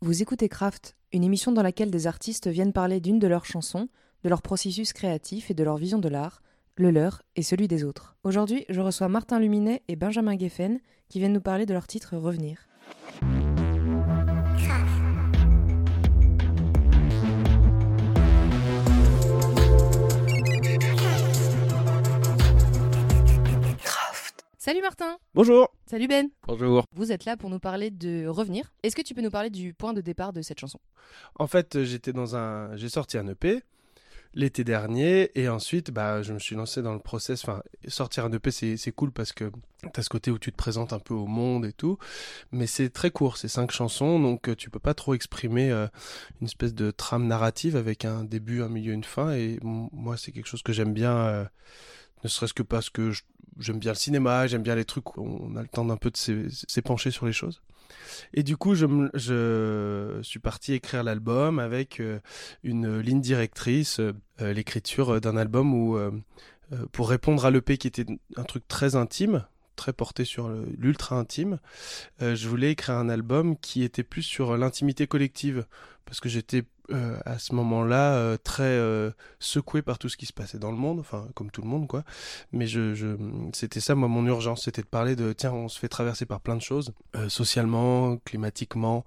Vous écoutez Craft, une émission dans laquelle des artistes viennent parler d'une de leurs chansons, de leur processus créatif et de leur vision de l'art, le leur et celui des autres. Aujourd'hui, je reçois Martin Luminet et Benjamin Geffen qui viennent nous parler de leur titre Revenir. Salut Martin Bonjour Salut Ben Bonjour Vous êtes là pour nous parler de Revenir. Est-ce que tu peux nous parler du point de départ de cette chanson? En fait, j'étais dans un... J'ai sorti un EP l'été dernier et ensuite bah, je me suis lancé dans le process. Enfin, sortir un EP c'est cool parce que tu as ce côté où tu te présentes un peu au monde et tout, mais c'est très court, c'est cinq chansons donc euh, tu peux pas trop exprimer euh, une espèce de trame narrative avec un début, un milieu, une fin et moi c'est quelque chose que j'aime bien. Euh, ne serait-ce que parce que j'aime bien le cinéma, j'aime bien les trucs où on a le temps d'un peu de s'épancher sur les choses. Et du coup, je, suis parti écrire l'album avec euh, une ligne directrice, euh, l'écriture d'un album où, euh, pour répondre à l'EP qui était un truc très intime, très porté sur l'ultra intime, je voulais écrire un album qui était plus sur l'intimité collective, parce que j'étais euh, à ce moment-là euh, très euh, secoué par tout ce qui se passait dans le monde, enfin comme tout le monde quoi. Mais je, je c'était ça moi mon urgence, c'était de parler de tiens on se fait traverser par plein de choses, socialement, climatiquement,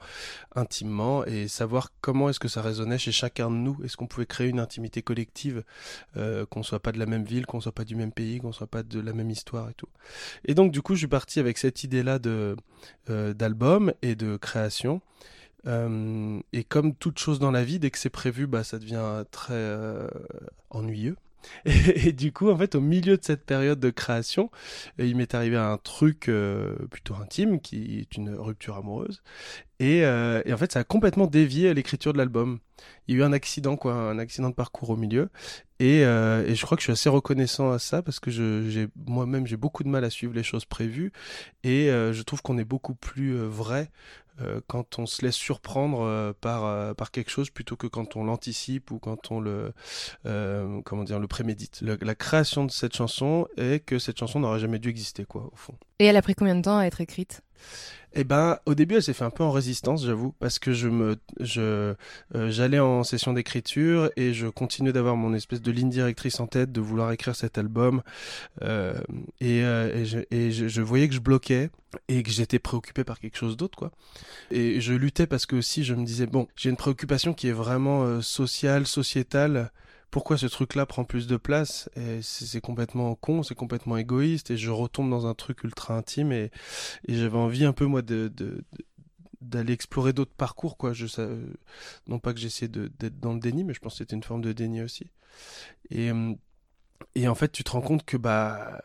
intimement, et savoir comment est-ce que ça résonnait chez chacun de nous. Est-ce qu'on pouvait créer une intimité collective, qu'on soit pas de la même ville, qu'on soit pas du même pays, qu'on soit pas de la même histoire et tout. Et donc du coup je suis parti avec cette idée-là de d'album et de création. Euh, et comme toute chose dans la vie, dès que c'est prévu, bah, ça devient très euh, ennuyeux. Et, du coup, en fait, au milieu de cette période de création, euh, il m'est arrivé un truc plutôt intime, qui est une rupture amoureuse. Et, en fait, ça a complètement dévié l'écriture de l'album. Il y a eu un accident, quoi, un accident de parcours au milieu. Et, je crois que je suis assez reconnaissant à ça parce que moi-même, j'ai beaucoup de mal à suivre les choses prévues. Et je trouve qu'on est beaucoup plus vrai quand on se laisse surprendre euh, par, euh, par quelque chose plutôt que quand on l'anticipe ou quand on le, comment dire, le prémédite. la création de cette chanson est que cette chanson n'aurait jamais dû exister, quoi, au fond. Et elle a pris combien de temps à être écrite? Eh ben, au début, elle s'est fait un peu en résistance, j'avoue, parce que je me, je, j'allais en session d'écriture et je continuais d'avoir mon espèce de ligne directrice en tête, de vouloir écrire cet album, euh, et, et, je, je, voyais que je bloquais et que j'étais préoccupé par quelque chose d'autre quoi. Et je luttais parce que aussi je me disais bon j'ai une préoccupation qui est vraiment euh, sociale sociétale pourquoi ce truc-là prend plus de place c'est complètement con c'est complètement égoïste et je retombe dans un truc ultra intime et, j'avais envie un peu moi de, d'aller explorer d'autres parcours quoi. Je non pas que j'essayais d'être dans le déni mais je pense que c'était une forme de déni aussi. Et et en fait tu te rends compte que bah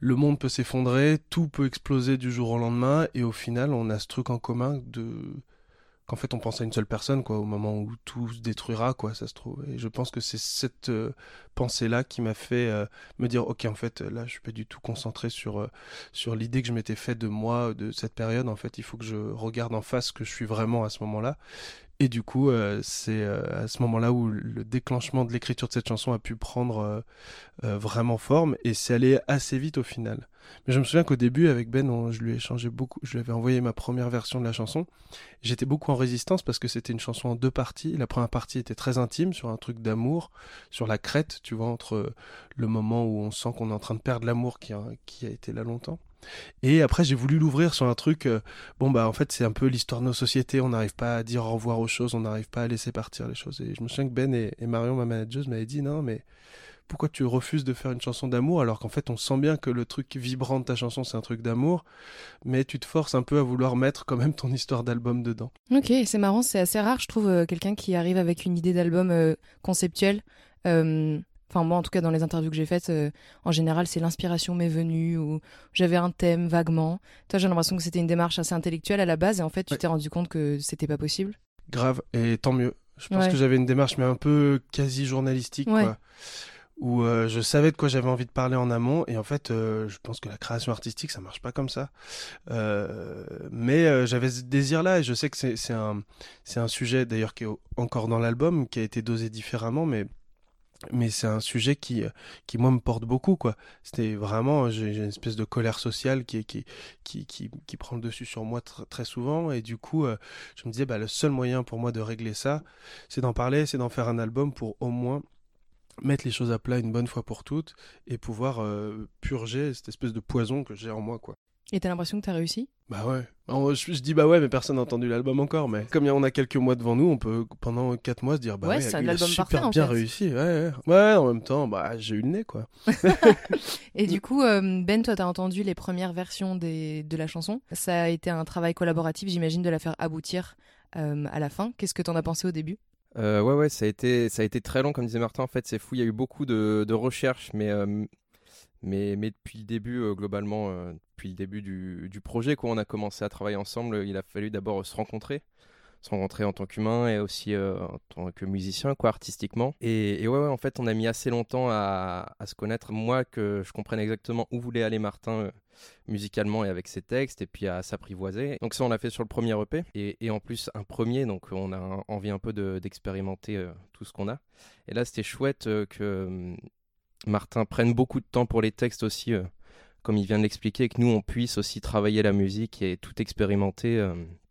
le monde peut s'effondrer, tout peut exploser du jour au lendemain, et au final, on a ce truc en commun de qu'en fait on pense à une seule personne quoi au moment où tout se détruira quoi ça se trouve. Et je pense que c'est cette euh, pensée là qui m'a fait euh, me dire ok en fait là je suis pas du tout concentré sur euh, sur l'idée que je m'étais fait de moi de cette période. En fait il faut que je regarde en face ce que je suis vraiment à ce moment là et du coup, c'est à ce moment-là où le déclenchement de l'écriture de cette chanson a pu prendre vraiment forme. Et c'est allé assez vite au final. Mais je me souviens qu'au début, avec Ben, je lui ai échangé beaucoup, je lui envoyé ma première version de la chanson. J'étais beaucoup en résistance parce que c'était une chanson en deux parties. La première partie était très intime sur un truc d'amour, sur la crête, tu vois, entre le moment où on sent qu'on est en train de perdre l'amour qui qui a été là longtemps et après, j'ai voulu l'ouvrir sur un truc. Euh, bon, bah, en fait, c'est un peu l'histoire de nos sociétés. On n'arrive pas à dire au revoir aux choses. On n'arrive pas à laisser partir les choses. Et je me souviens que Ben et, Marion, ma manageuse, m'avaient dit non, mais pourquoi tu refuses de faire une chanson d'amour alors qu'en fait, on sent bien que le truc vibrant de ta chanson, c'est un truc d'amour. Mais tu te forces un peu à vouloir mettre quand même ton histoire d'album dedans. Ok, c'est marrant. C'est assez rare, je trouve, euh, quelqu'un qui arrive avec une idée d'album euh, conceptuelle. Enfin, moi, en tout cas, dans les interviews que j'ai faites, euh, en général, c'est l'inspiration m'est venue ou j'avais un thème vaguement. Toi, j'ai l'impression que c'était une démarche assez intellectuelle à la base et en fait, tu t'es rendu compte que c'était pas possible. Grave, et tant mieux. Je pense que j'avais une démarche, mais un peu quasi journalistique, quoi. Où euh, je savais de quoi j'avais envie de parler en amont, et en fait, euh, je pense que la création artistique, ça marche pas comme ça. mais j'avais ce désir-là, et je sais que c'est un, un sujet, d'ailleurs, qui est encore dans l'album, qui a été dosé différemment, mais mais c'est un sujet qui, qui moi me porte beaucoup quoi. C'était vraiment j'ai une espèce de colère sociale qui qui qui qui, qui prend le dessus sur moi très souvent et du coup je me disais bah le seul moyen pour moi de régler ça, c'est d'en parler, c'est d'en faire un album pour au moins mettre les choses à plat une bonne fois pour toutes et pouvoir euh, purger cette espèce de poison que j'ai en moi quoi. Et t'as l'impression que t'as réussi? Bah ouais. Je, dis bah ouais, mais personne n'a entendu l'album encore. Mais comme on a quelques mois devant nous, on peut pendant 4 mois se dire bah ouais, c'est un album parfait, bien réussi. Ouais, ouais, en même temps, bah j'ai eu le nez quoi. et du coup, euh, Ben, toi t'as entendu les premières versions des, de la chanson. Ça a été un travail collaboratif, j'imagine, de la faire aboutir euh, à la fin. Qu'est-ce que t'en as pensé au début? Euh, ouais, ouais, ça a, été, ça a été très long, comme disait Martin. En fait, c'est fou. Il y a eu beaucoup de, recherches, mais, euh, mais, depuis le début, euh, globalement, depuis le début du, du projet, quand on a commencé à travailler ensemble, il a fallu d'abord se rencontrer. Se rencontrer en tant qu'humain et aussi en tant que musicien, quoi, artistiquement. Et, et ouais, ouais, en fait, on a mis assez longtemps à, se connaître. Moi, que je comprenne exactement où voulait aller Martin musicalement et avec ses textes et puis à s'apprivoiser. Donc ça on l'a fait sur le premier EP et, et, en plus un premier donc on a envie un peu d'expérimenter euh, tout ce qu'on a. Et là c'était chouette euh, que hum, Martin prenne beaucoup de temps pour les textes aussi euh, comme il vient de l'expliquer que nous on puisse aussi travailler la musique et tout expérimenter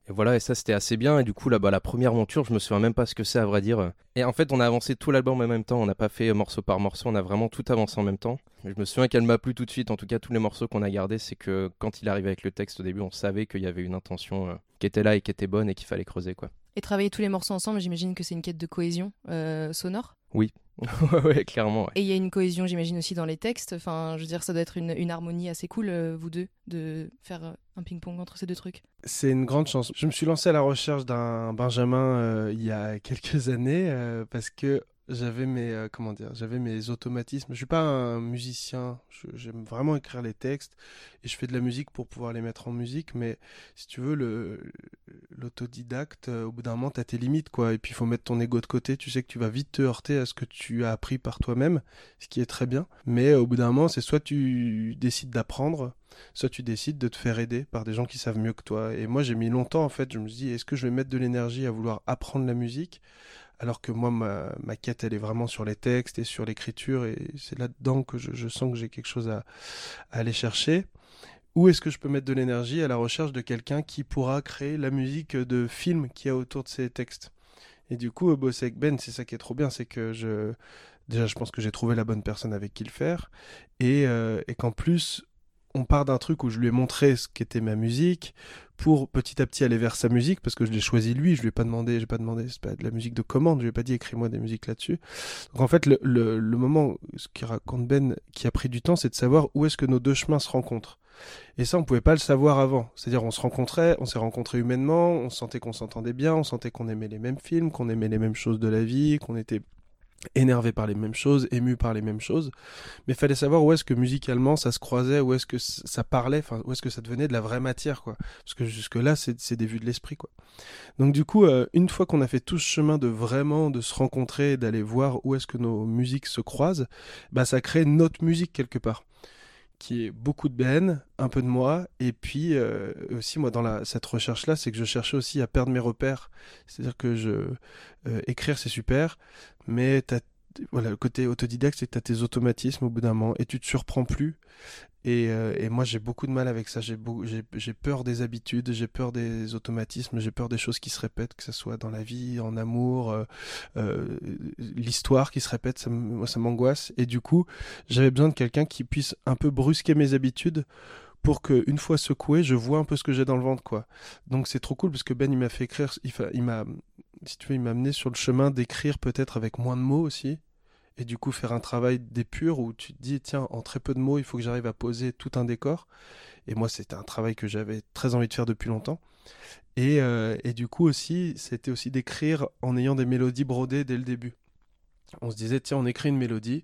et voilà, et ça c'était assez bien. Et du coup, là, bas la première monture, je me souviens même pas ce que c'est à vrai dire. Et en fait, on a avancé tout l'album en même temps. On n'a pas fait morceau par morceau, on a vraiment tout avancé en même temps. je me souviens qu'elle m'a plu tout de suite. En tout cas, tous les morceaux qu'on a gardés, c'est que quand il arrivait avec le texte au début, on savait qu'il y avait une intention euh, qui était là et qui était bonne et qu'il fallait creuser, quoi. Et travailler tous les morceaux ensemble, j'imagine que c'est une quête de cohésion euh, sonore Oui, ouais, clairement. Et il y a une cohésion, j'imagine, aussi dans les textes. Enfin, je veux dire, ça doit être une, une harmonie assez cool, euh, vous deux, de faire euh, un ping-pong entre ces deux trucs. C'est une grande chance. Je me suis lancé à la recherche d'un Benjamin il y a quelques années parce que j'avais mes euh, comment dire j'avais mes automatismes. Je suis pas un musicien j'aime vraiment écrire les textes et je fais de la musique pour pouvoir les mettre en musique mais si tu veux le l'autodidacte euh, au bout d'un moment t'as tes limites quoi. Et puis il faut mettre ton ego de côté. Tu sais que tu vas vite te heurter à ce que tu as appris par toi-même ce qui est très bien. Mais euh, au bout d'un moment c'est soit tu décides d'apprendre soit tu décides de te faire aider par des gens qui savent mieux que toi. Et moi j'ai mis longtemps en fait. Je me suis dit est-ce que je vais mettre de l'énergie à vouloir apprendre la musique alors que moi, ma, quête, elle est vraiment sur les textes et sur l'écriture, et c'est là-dedans que je, sens que j'ai quelque chose à, aller chercher. Où est-ce que je peux mettre de l'énergie à la recherche de quelqu'un qui pourra créer la musique de film qu'il y a autour de ces textes? Et du coup, bosser avec Ben, c'est ça qui est trop bien, c'est que je... Déjà, je pense que j'ai trouvé la bonne personne avec qui le faire, et, euh, et qu'en plus, on part d'un truc où je lui ai montré ce qu'était ma musique pour petit à petit aller vers sa musique parce que je l'ai choisi lui, je lui ai pas demandé, j'ai pas demandé, c'est pas de la musique de commande, je lui ai pas dit écris-moi des musiques là-dessus. Donc en fait le, moment, ce qui raconte Ben, qui a pris du temps, c'est de savoir où est-ce que nos deux chemins se rencontrent. Et ça, on pouvait pas le savoir avant. C'est-à-dire, on se rencontrait, on s'est rencontrés humainement, on sentait qu'on s'entendait bien, on sentait qu'on aimait les mêmes films, qu'on aimait les mêmes choses de la vie, qu'on était énervé par les mêmes choses, ému par les mêmes choses, mais fallait savoir où est-ce que musicalement ça se croisait, où est-ce que ça parlait, enfin où est-ce que ça devenait de la vraie matière, quoi. Parce que jusque là c'est des vues de l'esprit, quoi. Donc du coup, euh, une fois qu'on a fait tout ce chemin de vraiment de se rencontrer, d'aller voir où est-ce que nos musiques se croisent, bah ça crée notre musique quelque part qui est beaucoup de Ben, un peu de moi, et puis euh, aussi moi dans cette recherche-là, c'est que je cherchais aussi à perdre mes repères. C'est-à-dire que je euh, écrire c'est super, mais voilà, le côté autodidacte, c'est que tu as tes automatismes au bout d'un moment et tu te surprends plus. Et, euh, moi, j'ai beaucoup de mal avec ça. J'ai peur des habitudes, j'ai peur des automatismes, j'ai peur des choses qui se répètent, que ce soit dans la vie, en amour, euh, euh, l'histoire qui se répète, ça m'angoisse. Et du coup, j'avais besoin de quelqu'un qui puisse un peu brusquer mes habitudes pour que une fois secoué, je vois un peu ce que j'ai dans le ventre, quoi. Donc c'est trop cool parce que Ben, il m'a fait écrire, il m'a, si tu veux, il m'a amené sur le chemin d'écrire peut-être avec moins de mots aussi et du coup faire un travail d'épure où tu te dis tiens en très peu de mots il faut que j'arrive à poser tout un décor. Et moi c'était un travail que j'avais très envie de faire depuis longtemps. Et, euh, et du coup aussi c'était aussi d'écrire en ayant des mélodies brodées dès le début. On se disait tiens on écrit une mélodie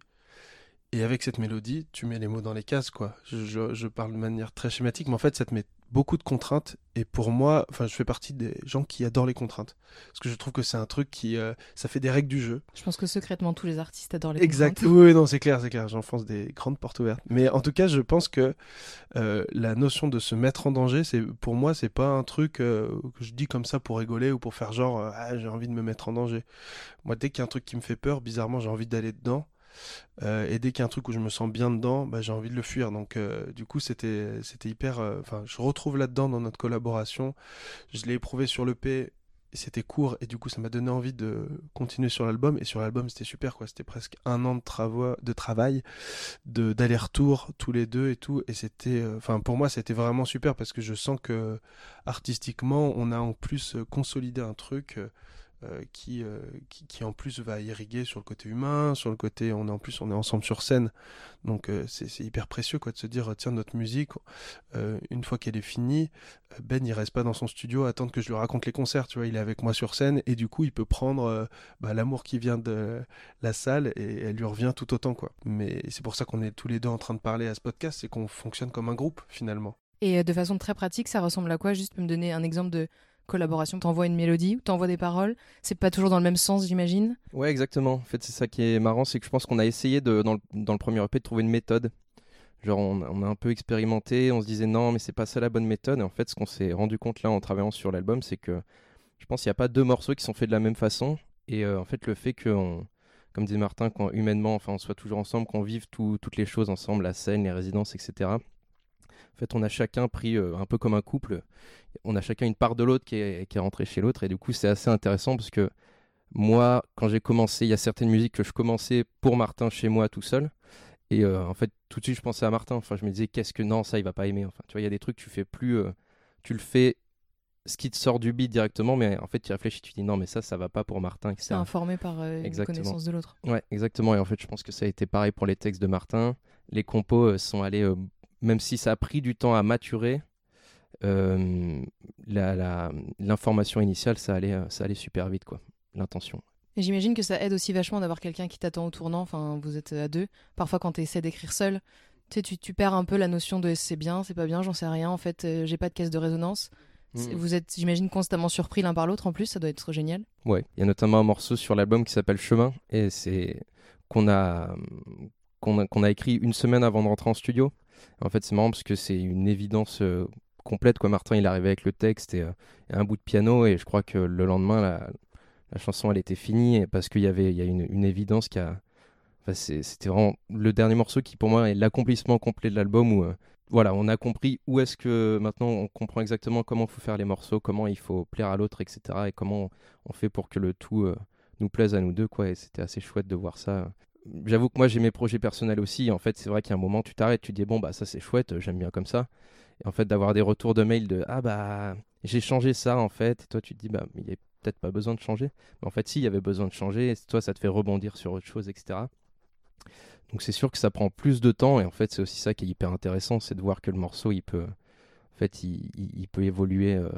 et avec cette mélodie tu mets les mots dans les cases quoi je, je, je parle de manière très schématique mais en fait ça te met beaucoup de contraintes et pour moi, enfin, je fais partie des gens qui adorent les contraintes parce que je trouve que c'est un truc qui, euh, ça fait des règles du jeu. Je pense que secrètement tous les artistes adorent les exact. contraintes. Oui, non, c'est clair, c'est clair. J'enfonce des grandes portes ouvertes. Mais en tout cas, je pense que euh, la notion de se mettre en danger, c'est pour moi, c'est pas un truc euh, que je dis comme ça pour rigoler ou pour faire genre, ah, j'ai envie de me mettre en danger. Moi, dès qu'il y a un truc qui me fait peur, bizarrement, j'ai envie d'aller dedans. Et dès qu'il y a un truc où je me sens bien dedans, bah, j'ai envie de le fuir. Donc du coup, c'était hyper. Enfin, je retrouve là-dedans dans notre collaboration. Je l'ai éprouvé sur le P c'était court et du coup ça m'a donné envie de continuer sur l'album et sur l'album c'était super quoi c'était presque un an de, de travail de d'aller-retour tous les deux et tout et c'était euh, enfin pour moi c'était vraiment super parce que je sens que artistiquement on a en plus consolidé un truc euh, euh, qui, euh, qui, en plus va irriguer sur le côté humain, sur le côté on est en plus on est ensemble sur scène, donc euh, c'est hyper précieux quoi de se dire tiens notre musique une fois qu'elle est finie, Ben il reste pas dans son studio à attendre que je lui raconte les concerts, tu vois il est avec moi sur scène et du coup il peut prendre bah, l'amour qui vient de la salle et elle lui revient tout autant quoi. Mais c'est pour ça qu'on est tous les deux en train de parler à ce podcast, c'est qu'on fonctionne comme un groupe finalement. Et de façon très pratique, ça ressemble à quoi? Juste me donner un exemple de collaboration, t'envoies une mélodie ou t'envoies des paroles. C'est pas toujours dans le même sens, j'imagine? Ouais, exactement. En fait, c'est ça qui est marrant, c'est que je pense qu'on a essayé de, dans, le, dans le premier EP de trouver une méthode. Genre, on, a un peu expérimenté, on se disait non, mais c'est pas ça la bonne méthode. Et en fait, ce qu'on s'est rendu compte là en travaillant sur l'album, c'est que je pense qu'il n'y a pas deux morceaux qui sont faits de la même façon. Et euh, en fait, le fait que, comme disait Martin, quand humainement, enfin, on soit toujours ensemble, qu'on vive toutes les choses ensemble, la scène, les résidences, etc. En fait, on a chacun pris euh, un peu comme un couple on a chacun une part de l'autre qui est, qui est rentrée chez l'autre. Et du coup, c'est assez intéressant parce que moi, quand j'ai commencé, il y a certaines musiques que je commençais pour Martin chez moi tout seul. Et euh, en fait, tout de suite, je pensais à Martin. Enfin, je me disais, qu'est-ce que non, ça, il va pas aimer. Enfin, tu vois, il y a des trucs, tu fais plus. Euh, tu le fais ce qui te sort du beat directement, mais en fait, tu réfléchis, tu dis non, mais ça, ça va pas pour Martin. C'est informé par euh, une connaissance de l'autre. Ouais, exactement. Et en fait, je pense que ça a été pareil pour les textes de Martin. Les compos sont allés, même si ça a pris du temps à maturer, euh, l'information initiale, ça allait, ça allait super vite, quoi. L'intention. Et j'imagine que ça aide aussi vachement d'avoir quelqu'un qui t'attend au tournant. Enfin, vous êtes à deux. Parfois, quand tu essaies d'écrire seul, tu, tu perds un peu la notion de c'est bien, c'est pas bien, j'en sais rien. En fait, euh, j'ai pas de caisse de résonance. Mm. Vous êtes, j'imagine, constamment surpris l'un par l'autre en plus. Ça doit être génial. Ouais, il y a notamment un morceau sur l'album qui s'appelle Chemin et c'est qu'on a qu'on a, qu'on a écrit une semaine avant de rentrer en studio. En fait, c'est marrant parce que c'est une évidence euh, complète. Quoi. Martin, il arrivait avec le texte euh, et, un bout de piano, et je crois que le lendemain, la, chanson, elle était finie, parce qu'il y avait il y a une, évidence qui a. Enfin, c'était vraiment le dernier morceau qui, pour moi, est l'accomplissement complet de l'album où. Euh, voilà, on a compris où est-ce que maintenant on comprend exactement comment il faut faire les morceaux, comment il faut plaire à l'autre, etc. Et comment on fait pour que le tout nous plaise à nous deux, quoi. Et c'était assez chouette de voir ça. J'avoue que moi j'ai mes projets personnels aussi. En fait, c'est vrai qu'à un moment tu t'arrêtes, tu dis bon bah ça c'est chouette, j'aime bien comme ça. Et en fait, d'avoir des retours de mail de Ah bah, j'ai changé ça en fait. Et toi, tu te dis Bah, il n'y a peut-être pas besoin de changer. Mais en fait, si, il y avait besoin de changer. Et toi, ça te fait rebondir sur autre chose, etc. Donc, c'est sûr que ça prend plus de temps. Et en fait, c'est aussi ça qui est hyper intéressant c'est de voir que le morceau, il peut, en fait, il, peut évoluer euh,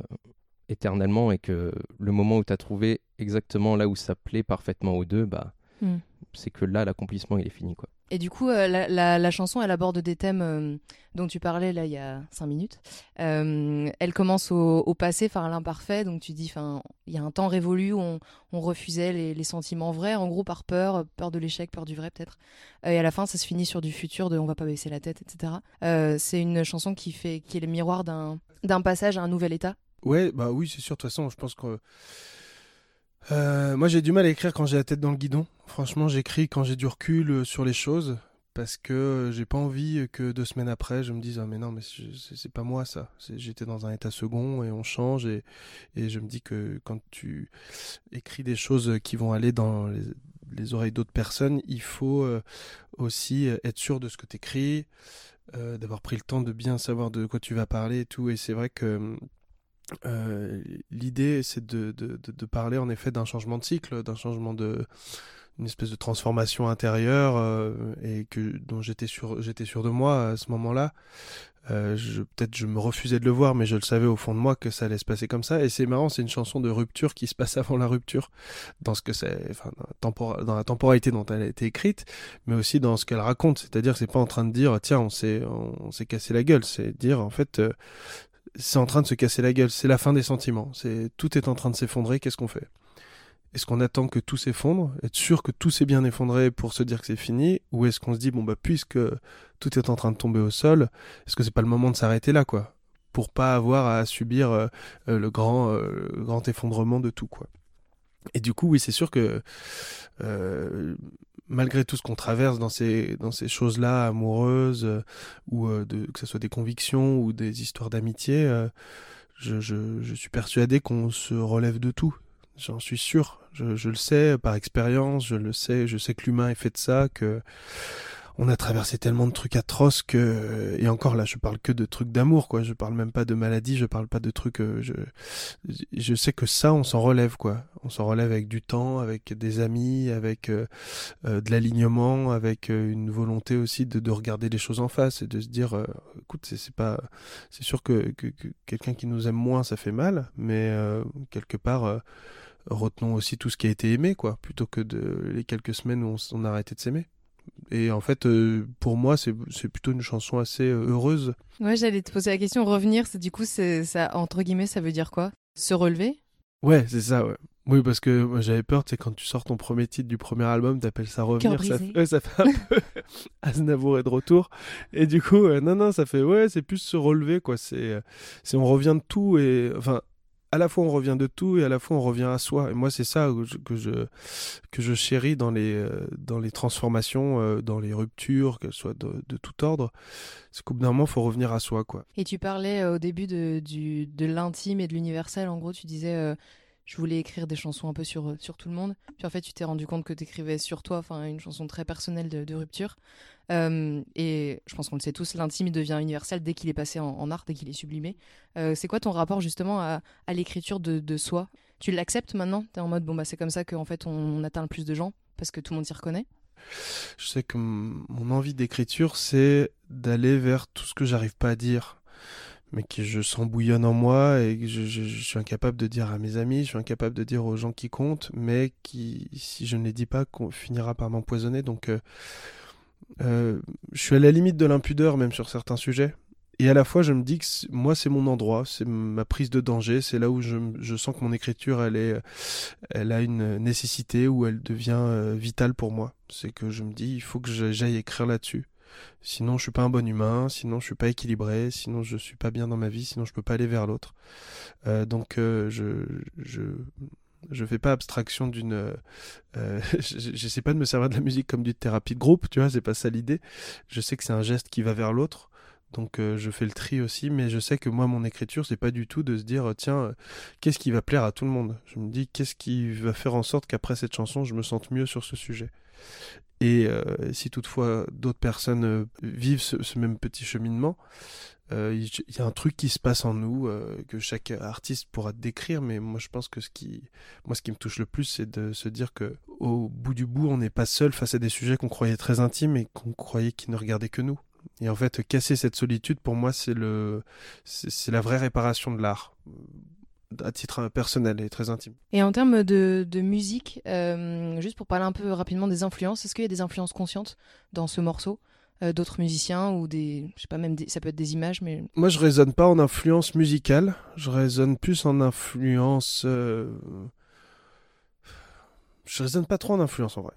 éternellement. Et que le moment où tu as trouvé exactement là où ça plaît parfaitement aux deux, bah, hmm. c'est que là, l'accomplissement, il est fini. quoi. Et du coup, euh, la, chanson, elle aborde des thèmes euh, dont tu parlais là il y a cinq minutes. Euh, elle commence au, passé, enfin l'imparfait. Donc tu dis, enfin, il y a un temps révolu où on, refusait les, sentiments vrais, en gros par peur, peur de l'échec, peur du vrai peut-être. et à la fin, ça se finit sur du futur, de on va pas baisser la tête, etc. c'est une chanson qui fait, qui est le miroir d'un d'un passage à un nouvel état. Ouais, bah oui, c'est sûr. De toute façon, je pense que euh, moi, j'ai du mal à écrire quand j'ai la tête dans le guidon. Franchement, j'écris quand j'ai du recul euh, sur les choses parce que j'ai pas envie que deux semaines après, je me dise ah mais non mais c'est pas moi ça. J'étais dans un état second et on change et, je me dis que quand tu écris des choses qui vont aller dans les, oreilles d'autres personnes, il faut euh, aussi être sûr de ce que tu écris, d'avoir pris le temps de bien savoir de quoi tu vas parler et tout. Et c'est vrai que euh, l'idée, c'est de, de, de, parler en effet d'un changement de cycle, d'un changement de une espèce de transformation intérieure euh, et que dont j'étais sûr j'étais sûr de moi à ce moment-là. Euh, peut-être je me refusais de le voir, mais je le savais au fond de moi que ça allait se passer comme ça. Et c'est marrant, c'est une chanson de rupture qui se passe avant la rupture, dans ce que c'est, enfin, dans la temporalité dont elle a été écrite, mais aussi dans ce qu'elle raconte. C'est-à-dire, c'est pas en train de dire, tiens, on s'est, on, s'est cassé la gueule. C'est dire, en fait, c'est en train de se casser la gueule, c'est la fin des sentiments, tout est en train de s'effondrer, qu'est-ce qu'on fait? Est-ce qu'on attend que tout s'effondre, être sûr que tout s'est bien effondré pour se dire que c'est fini, ou est-ce qu'on se dit bon bah puisque tout est en train de tomber au sol, est-ce que c'est pas le moment de s'arrêter là quoi, pour pas avoir à subir euh, euh, le grand euh, grand effondrement de tout quoi. Et du coup, oui, c'est sûr que malgré tout ce qu'on traverse dans ces, dans ces choses-là, amoureuses, euh, ou euh, de, que ce soit des convictions ou des histoires d'amitié, euh, je, je, je, suis persuadé qu'on se relève de tout. J'en suis sûr. Je, je, le sais par expérience, je le sais, je sais que l'humain est fait de ça, que on a traversé tellement de trucs atroces que et encore là je parle que de trucs d'amour quoi. Je parle même pas de maladie je parle pas de trucs euh, je je sais que ça on s'en relève quoi. On s'en relève avec du temps avec des amis avec euh, euh, de l'alignement avec une volonté aussi de, de regarder les choses en face et de se dire écoute c'est pas c'est sûr que, que, que quelqu'un qui nous aime moins ça fait mal mais quelque part retenons aussi tout ce qui a été aimé quoi plutôt que de les quelques semaines où on, on a arrêté de s'aimer et en fait, euh, pour moi, c'est plutôt une chanson assez euh, heureuse. Ouais, j'allais te poser la question. Revenir, c'est du coup, c'est ça entre guillemets, ça veut dire quoi? Se relever? Ouais, c'est ça. Ouais. Oui, parce que j'avais peur, tu sais, quand tu sors ton premier titre du premier album, t'appelles ça revenir, ça, ouais, ça fait un peu Aznavour est de retour. Et du coup, euh, non, non, ça fait, ouais, c'est plus se relever, quoi. C'est, c'est on revient de tout et, enfin, à la fois on revient de tout et à la fois on revient à soi. Et moi, c'est ça que je, que chéris dans les, euh, dans les transformations, euh, dans les ruptures, qu'elles soient de, tout ordre. C'est qu'au bout d'un moment, faut revenir à soi. Quoi. Et tu parlais euh, au début de, de l'intime et de l'universel. En gros, tu disais, je voulais écrire des chansons un peu sur, sur tout le monde. Puis en fait, tu t'es rendu compte que tu écrivais sur toi, enfin, une chanson très personnelle de, rupture. Euh, et je pense qu'on le sait tous, l'intime devient universel dès qu'il est passé en, art, dès qu'il est sublimé. Euh, c'est quoi ton rapport justement à, à l'écriture de, de, soi? Tu l'acceptes maintenant? Tu es en mode, bon, bah, c'est comme ça qu'en fait on, on, atteint le plus de gens parce que tout le monde s'y reconnaît? Je sais que mon envie d'écriture, c'est d'aller vers tout ce que j'arrive pas à dire mais que je sens bouillonne en moi et que je, suis incapable de dire à mes amis, je suis incapable de dire aux gens qui comptent, mais qui, si je ne les dis pas, finira par m'empoisonner. Donc, euh, euh, je suis à la limite de l'impudeur même sur certains sujets. Et à la fois, je me dis que moi, c'est mon endroit, c'est ma prise de danger, c'est là où je, je, sens que mon écriture, elle est, elle a une nécessité, où elle devient euh, vitale pour moi. C'est que je me dis, il faut que j'aille écrire là-dessus. Sinon, je suis pas un bon humain, sinon je suis pas équilibré, sinon je suis pas bien dans ma vie, sinon je peux pas aller vers l'autre. Euh, donc, euh, je, je, je fais pas abstraction d'une euh, j'essaie pas de me servir de la musique comme d'une thérapie de groupe tu vois c'est pas ça l'idée. Je sais que c'est un geste qui va vers l'autre donc euh, je fais le tri aussi mais je sais que moi mon écriture c'est pas du tout de se dire tiens qu'est-ce qui va plaire à tout le monde? Je me dis qu'est-ce qui va faire en sorte qu'après cette chanson je me sente mieux sur ce sujet? Et euh, si toutefois d'autres personnes vivent ce, ce, même petit cheminement il euh, y a un truc qui se passe en nous euh, que chaque artiste pourra décrire mais moi je pense que ce qui moi ce qui me touche le plus c'est de se dire que au bout du bout on n'est pas seul face à des sujets qu'on croyait très intimes et qu'on croyait qui ne regardaient que nous. Et en fait casser cette solitude pour moi c'est le c'est la vraie réparation de l'art à titre personnel et très intime. Et en termes de, de musique, euh, juste pour parler un peu rapidement des influences, est-ce qu'il y a des influences conscientes dans ce morceau euh, d'autres musiciens ou des je sais pas même des, ça peut être des images mais moi je raisonne pas en influence musicale je raisonne plus en influence euh... je raisonne pas trop en influence en vrai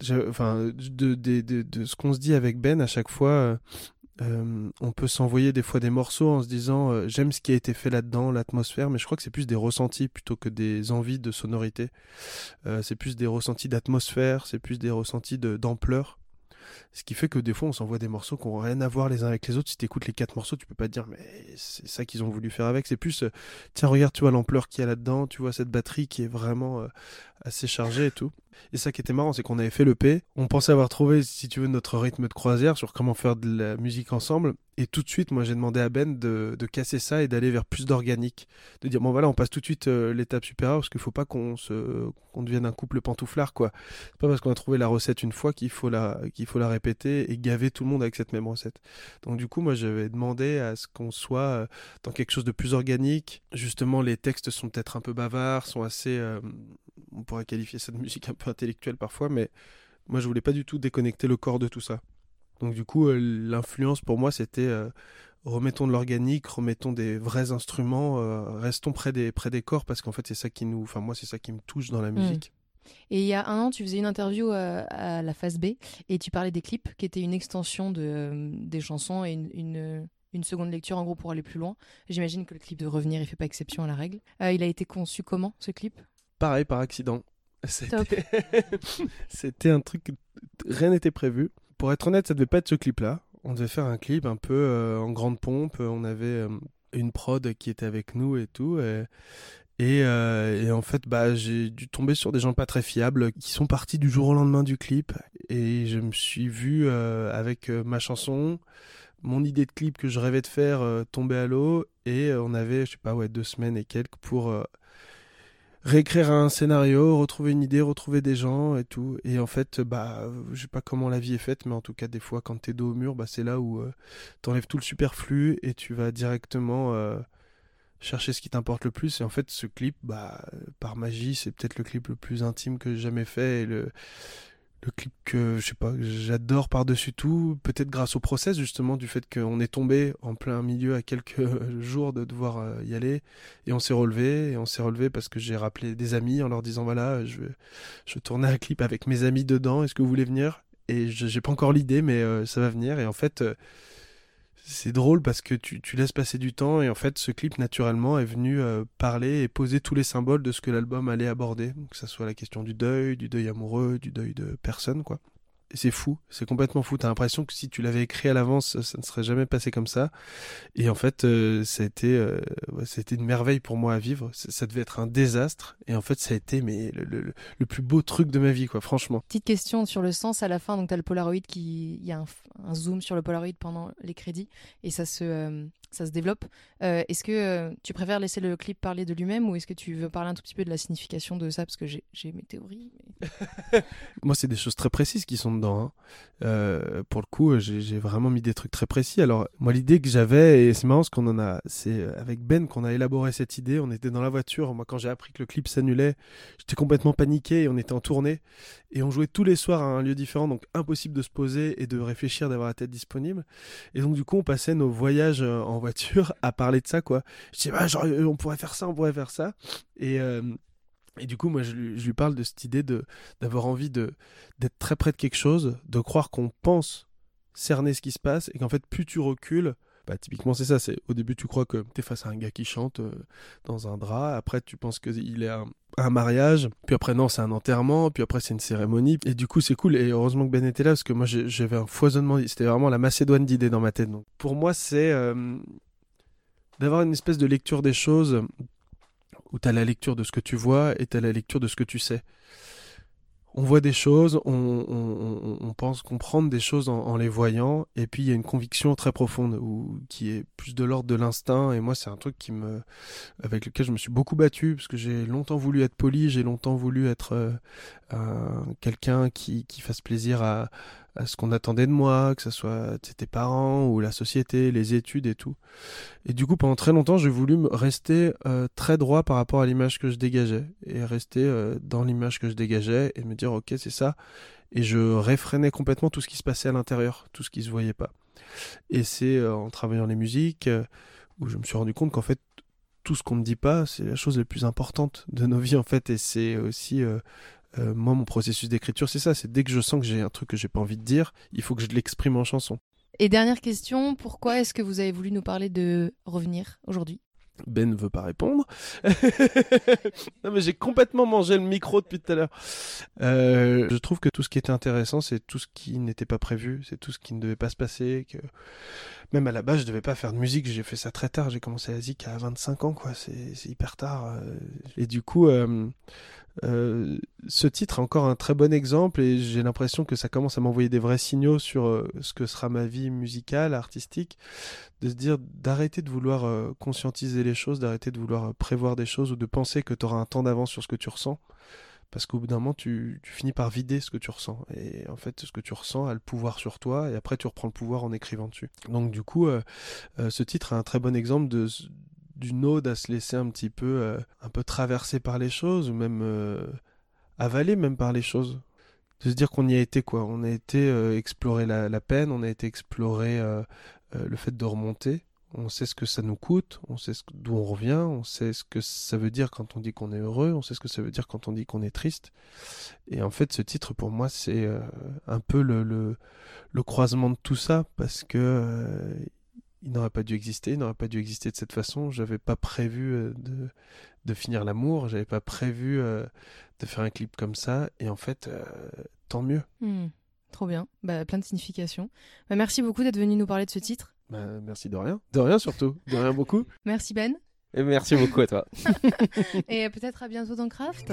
je, enfin de, de, de, de ce qu'on se dit avec Ben à chaque fois euh, on peut s'envoyer des fois des morceaux en se disant euh, j'aime ce qui a été fait là-dedans, l'atmosphère, mais je crois que c'est plus des ressentis plutôt que des envies de sonorité. Euh, c'est plus des ressentis d'atmosphère, c'est plus des ressentis d'ampleur. Ce qui fait que des fois, on s'envoie des morceaux qui n'ont rien à voir les uns avec les autres. Si tu écoutes les quatre morceaux, tu peux pas te dire, mais c'est ça qu'ils ont voulu faire avec. C'est plus, tiens, regarde, tu vois l'ampleur qu'il y a là-dedans, tu vois cette batterie qui est vraiment assez chargée et tout. Et ça qui était marrant, c'est qu'on avait fait le P. On pensait avoir trouvé, si tu veux, notre rythme de croisière sur comment faire de la musique ensemble. Et tout de suite, moi, j'ai demandé à Ben de, de casser ça et d'aller vers plus d'organique. De dire, bon, voilà, on passe tout de suite euh, l'étape supérieure parce qu'il faut pas qu'on se, devienne un couple pantouflard, quoi. C'est pas parce qu'on a trouvé la recette une fois qu'il faut la, faut la répéter et gaver tout le monde avec cette même recette. Donc, du coup, moi, j'avais demandé à ce qu'on soit euh, dans quelque chose de plus organique. Justement, les textes sont peut-être un peu bavards, sont assez, euh, on pourrait qualifier ça de musique un peu intellectuelle parfois, mais moi, je voulais pas du tout déconnecter le corps de tout ça. Donc du coup, euh, l'influence pour moi, c'était euh, remettons de l'organique, remettons des vrais instruments, euh, restons près des, près des corps, parce qu'en fait, c'est ça qui nous... Enfin, moi, c'est ça qui me touche dans la musique. Mmh. Et il y a un an, tu faisais une interview à, à, la phase B, et tu parlais des clips, qui étaient une extension de, des chansons et une, une une seconde lecture en gros pour aller plus loin. J'imagine que le clip de Revenir, il fait pas exception à la règle. Euh, il a été conçu comment ce clip? Pareil, par accident. C'était c'était un truc, rien n'était prévu. Pour être honnête, ça devait pas être ce clip-là. On devait faire un clip un peu euh, en grande pompe. On avait euh, une prod qui était avec nous et tout. Et, et, euh, et en fait, bah, j'ai dû tomber sur des gens pas très fiables qui sont partis du jour au lendemain du clip. Et je me suis vu avec ma chanson, mon idée de clip que je rêvais de faire tomber à l'eau. Et on avait, je sais pas, ouais, deux semaines et quelques pour réécrire un scénario, retrouver une idée, retrouver des gens et tout. Et en fait, bah, je sais pas comment la vie est faite, mais en tout cas, des fois, quand t'es dos au mur, bah, c'est là où euh, t'enlèves tout le superflu et tu vas directement euh, chercher ce qui t'importe le plus. Et en fait, ce clip, bah, par magie, c'est peut-être le clip le plus intime que j'ai jamais fait le clip que je sais pas j'adore par-dessus tout peut-être grâce au process justement du fait qu'on est tombé en plein milieu à quelques jours de devoir euh, y aller. Et on s'est relevé et on s'est relevé parce que j'ai rappelé des amis en leur disant voilà je je tournais un clip avec mes amis dedans est-ce que vous voulez venir? Et j'ai pas encore l'idée mais euh, ça va venir. Et en fait euh, c'est drôle parce que tu, laisses passer du temps et en fait ce clip naturellement est venu euh, parler et poser tous les symboles de ce que l'album allait aborder, que ce soit la question du deuil, du deuil amoureux, du deuil de personne quoi c'est fou, c'est complètement fou. T'as l'impression que si tu l'avais écrit à l'avance, ça ne serait jamais passé comme ça. Et en fait, euh, ça a été, euh, une merveille pour moi à vivre. Ça, devait être un désastre. Et en fait, ça a été mais le, le, plus beau truc de ma vie, quoi, franchement. Petite question sur le sens à la fin. Donc, t'as le Polaroid qui, il y a un, zoom sur le Polaroid pendant les crédits et ça se, euh, ça se développe. Euh, est-ce que euh, tu préfères laisser le clip parler de lui-même ou est-ce que tu veux parler un tout petit peu de la signification de ça? Parce que j'ai mes théories. Moi, c'est des choses très précises qui sont dedans. Hein. Euh, pour le coup, j'ai vraiment mis des trucs très précis. Alors, moi, l'idée que j'avais, et c'est marrant ce qu'on en a, c'est avec Ben qu'on a élaboré cette idée. On était dans la voiture. Moi, quand j'ai appris que le clip s'annulait, j'étais complètement paniqué et on était en tournée. Et on jouait tous les soirs à un lieu différent, donc impossible de se poser et de réfléchir, d'avoir la tête disponible. Et donc, du coup, on passait nos voyages en voiture à parler de ça, quoi. Je dis, bah, genre, on pourrait faire ça, on pourrait faire ça. Et, euh, et du coup, moi, je lui, je lui parle de cette idée d'avoir envie d'être très près de quelque chose, de croire qu'on pense cerner ce qui se passe, et qu'en fait, plus tu recules, bah, typiquement, c'est ça. C'est au début, tu crois que tu es face à un gars qui chante euh, dans un drap. Après, tu penses qu'il est un, mariage. Puis après, non, c'est un enterrement. Puis après, c'est une cérémonie. Et du coup, c'est cool. Et heureusement que Ben était là parce que moi, j'avais un foisonnement. C'était vraiment la Macédoine d'idées dans ma tête. Pour moi, c'est euh, d'avoir une espèce de lecture des choses où tu as la lecture de ce que tu vois et tu as la lecture de ce que tu sais on voit des choses, on, pense comprendre des choses en, les voyant, et puis il y a une conviction très profonde ou qui est plus de l'ordre de l'instinct. Et moi, c'est un truc qui me, avec lequel je me suis beaucoup battu parce que j'ai longtemps voulu être poli, j'ai longtemps voulu être euh, quelqu'un qui, qui fasse plaisir à, à ce qu'on attendait de moi, que ce soit tes parents ou la société, les études et tout. Et du coup, pendant très longtemps, j'ai voulu rester euh, très droit par rapport à l'image que je dégageais et rester euh, dans l'image que je dégageais et me dire ok c'est ça. Et je réfrénais complètement tout ce qui se passait à l'intérieur, tout ce qui se voyait pas. Et c'est euh, en travaillant les musiques où je me suis rendu compte qu'en fait tout ce qu'on ne dit pas, c'est la chose la plus importante de nos vies en fait, et c'est aussi moi, mon processus d'écriture, c'est ça. C'est dès que je sens que j'ai un truc que j'ai pas envie de dire, il faut que je l'exprime en chanson. Et dernière question, pourquoi est-ce que vous avez voulu nous parler de revenir aujourd'hui? Ben ne veut pas répondre. non mais j'ai complètement mangé le micro depuis tout à l'heure. Euh, je trouve que tout ce qui était intéressant, c'est tout ce qui n'était pas prévu, c'est tout ce qui ne devait pas se passer. Que même à la base, je devais pas faire de musique. J'ai fait ça très tard. J'ai commencé la zik à 25 ans, quoi. C'est hyper tard. Euh. Et du coup, euh, ce titre est encore un très bon exemple et j'ai l'impression que ça commence à m'envoyer des vrais signaux sur euh, ce que sera ma vie musicale, artistique, de se dire d'arrêter de vouloir euh, conscientiser les choses, d'arrêter de vouloir prévoir des choses ou de penser que tu auras un temps d'avance sur ce que tu ressens. Parce qu'au bout d'un moment, tu, finis par vider ce que tu ressens. Et en fait, ce que tu ressens a le pouvoir sur toi, et après, tu reprends le pouvoir en écrivant dessus. Donc, du coup, ce titre est un très bon exemple de, d'une ode à se laisser un petit peu, euh, un peu traverser par les choses, ou même euh, avaler même par les choses. De se dire qu'on y a été, quoi. On a été euh, explorer la, peine, on a été explorer le fait de remonter. On sait ce que ça nous coûte, on sait d'où on revient, on sait ce que ça veut dire quand on dit qu'on est heureux, on sait ce que ça veut dire quand on dit qu'on est triste. Et en fait, ce titre, pour moi, c'est un peu le, croisement de tout ça, parce que il n'aurait pas dû exister, il n'aurait pas dû exister de cette façon. J'avais pas prévu euh, de finir l'amour. J'avais pas prévu euh, de faire un clip comme ça. Et en fait, euh, tant mieux. Hmm, trop bien. Bah, plein de significations. Bah, merci beaucoup d'être venu nous parler de ce titre. Bah, merci de rien. De rien surtout. De rien beaucoup. Merci Ben. Et merci beaucoup à toi. Et peut-être à bientôt dans Craft.